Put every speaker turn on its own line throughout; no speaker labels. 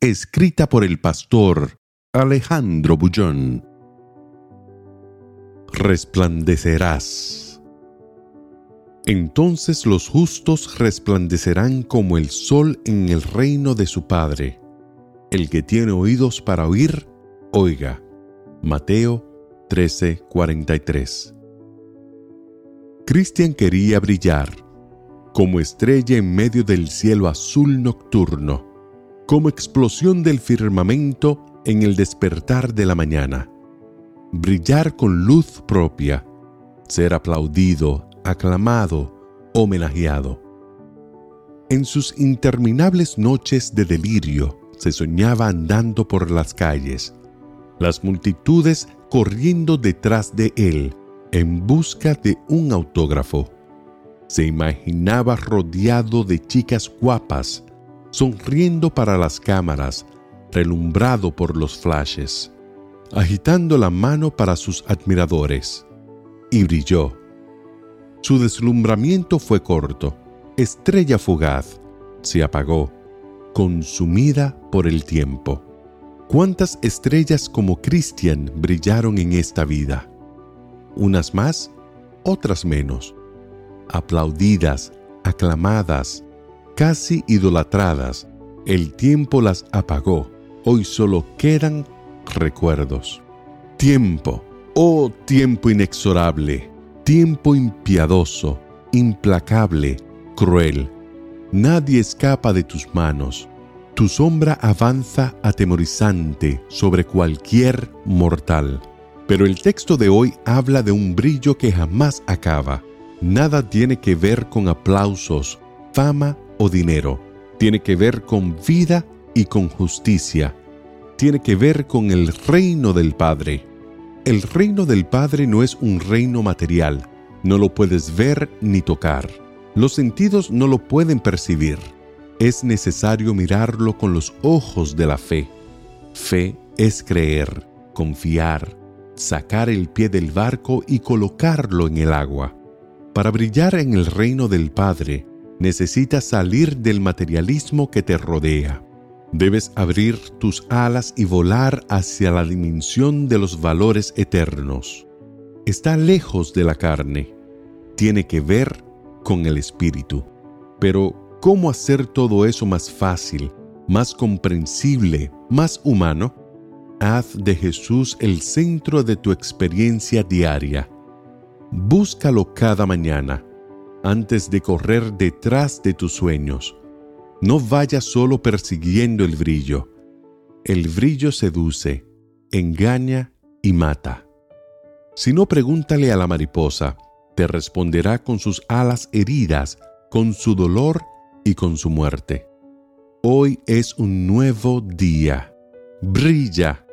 Escrita por el pastor Alejandro Bullón. Resplandecerás. Entonces los justos resplandecerán como el sol en el reino de su Padre. El que tiene oídos para oír, oiga. Mateo 13:43. Cristian quería brillar como estrella en medio del cielo azul nocturno, como explosión del firmamento en el despertar de la mañana. Brillar con luz propia, ser aplaudido, aclamado, homenajeado. En sus interminables noches de delirio se soñaba andando por las calles, las multitudes corriendo detrás de él en busca de un autógrafo se imaginaba rodeado de chicas guapas, sonriendo para las cámaras, relumbrado por los flashes, agitando la mano para sus admiradores. Y brilló. Su deslumbramiento fue corto, estrella fugaz, se apagó, consumida por el tiempo. ¿Cuántas estrellas como Cristian brillaron en esta vida? Unas más, otras menos aplaudidas, aclamadas, casi idolatradas. El tiempo las apagó. Hoy solo quedan recuerdos. Tiempo, oh tiempo inexorable, tiempo impiadoso, implacable, cruel. Nadie escapa de tus manos. Tu sombra avanza atemorizante sobre cualquier mortal. Pero el texto de hoy habla de un brillo que jamás acaba nada tiene que ver con aplausos, fama o dinero. Tiene que ver con vida y con justicia. Tiene que ver con el reino del Padre. El reino del Padre no es un reino material. No lo puedes ver ni tocar. Los sentidos no lo pueden percibir. Es necesario mirarlo con los ojos de la fe. Fe es creer, confiar, sacar el pie del barco y colocarlo en el agua. Para brillar en el reino del Padre, necesitas salir del materialismo que te rodea. Debes abrir tus alas y volar hacia la dimensión de los valores eternos. Está lejos de la carne. Tiene que ver con el Espíritu. Pero, ¿cómo hacer todo eso más fácil, más comprensible, más humano? Haz de Jesús el centro de tu experiencia diaria Búscalo cada mañana antes de correr detrás de tus sueños. No vayas solo persiguiendo el brillo. El brillo seduce, engaña y mata. Si no, pregúntale a la mariposa, te responderá con sus alas heridas, con su dolor y con su muerte. Hoy es un nuevo día. Brilla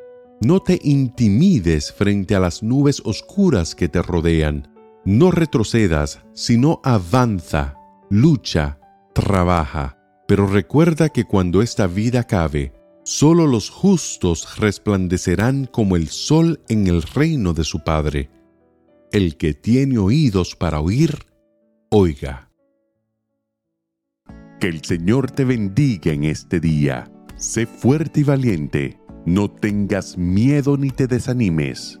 no te intimides frente a las nubes oscuras que te rodean. No retrocedas, sino avanza, lucha, trabaja. Pero recuerda que cuando esta vida acabe, solo los justos resplandecerán como el sol en el reino de su Padre. El que tiene oídos para oír, oiga. Que el Señor te bendiga en este día. Sé fuerte y valiente no tengas miedo ni te desanimes,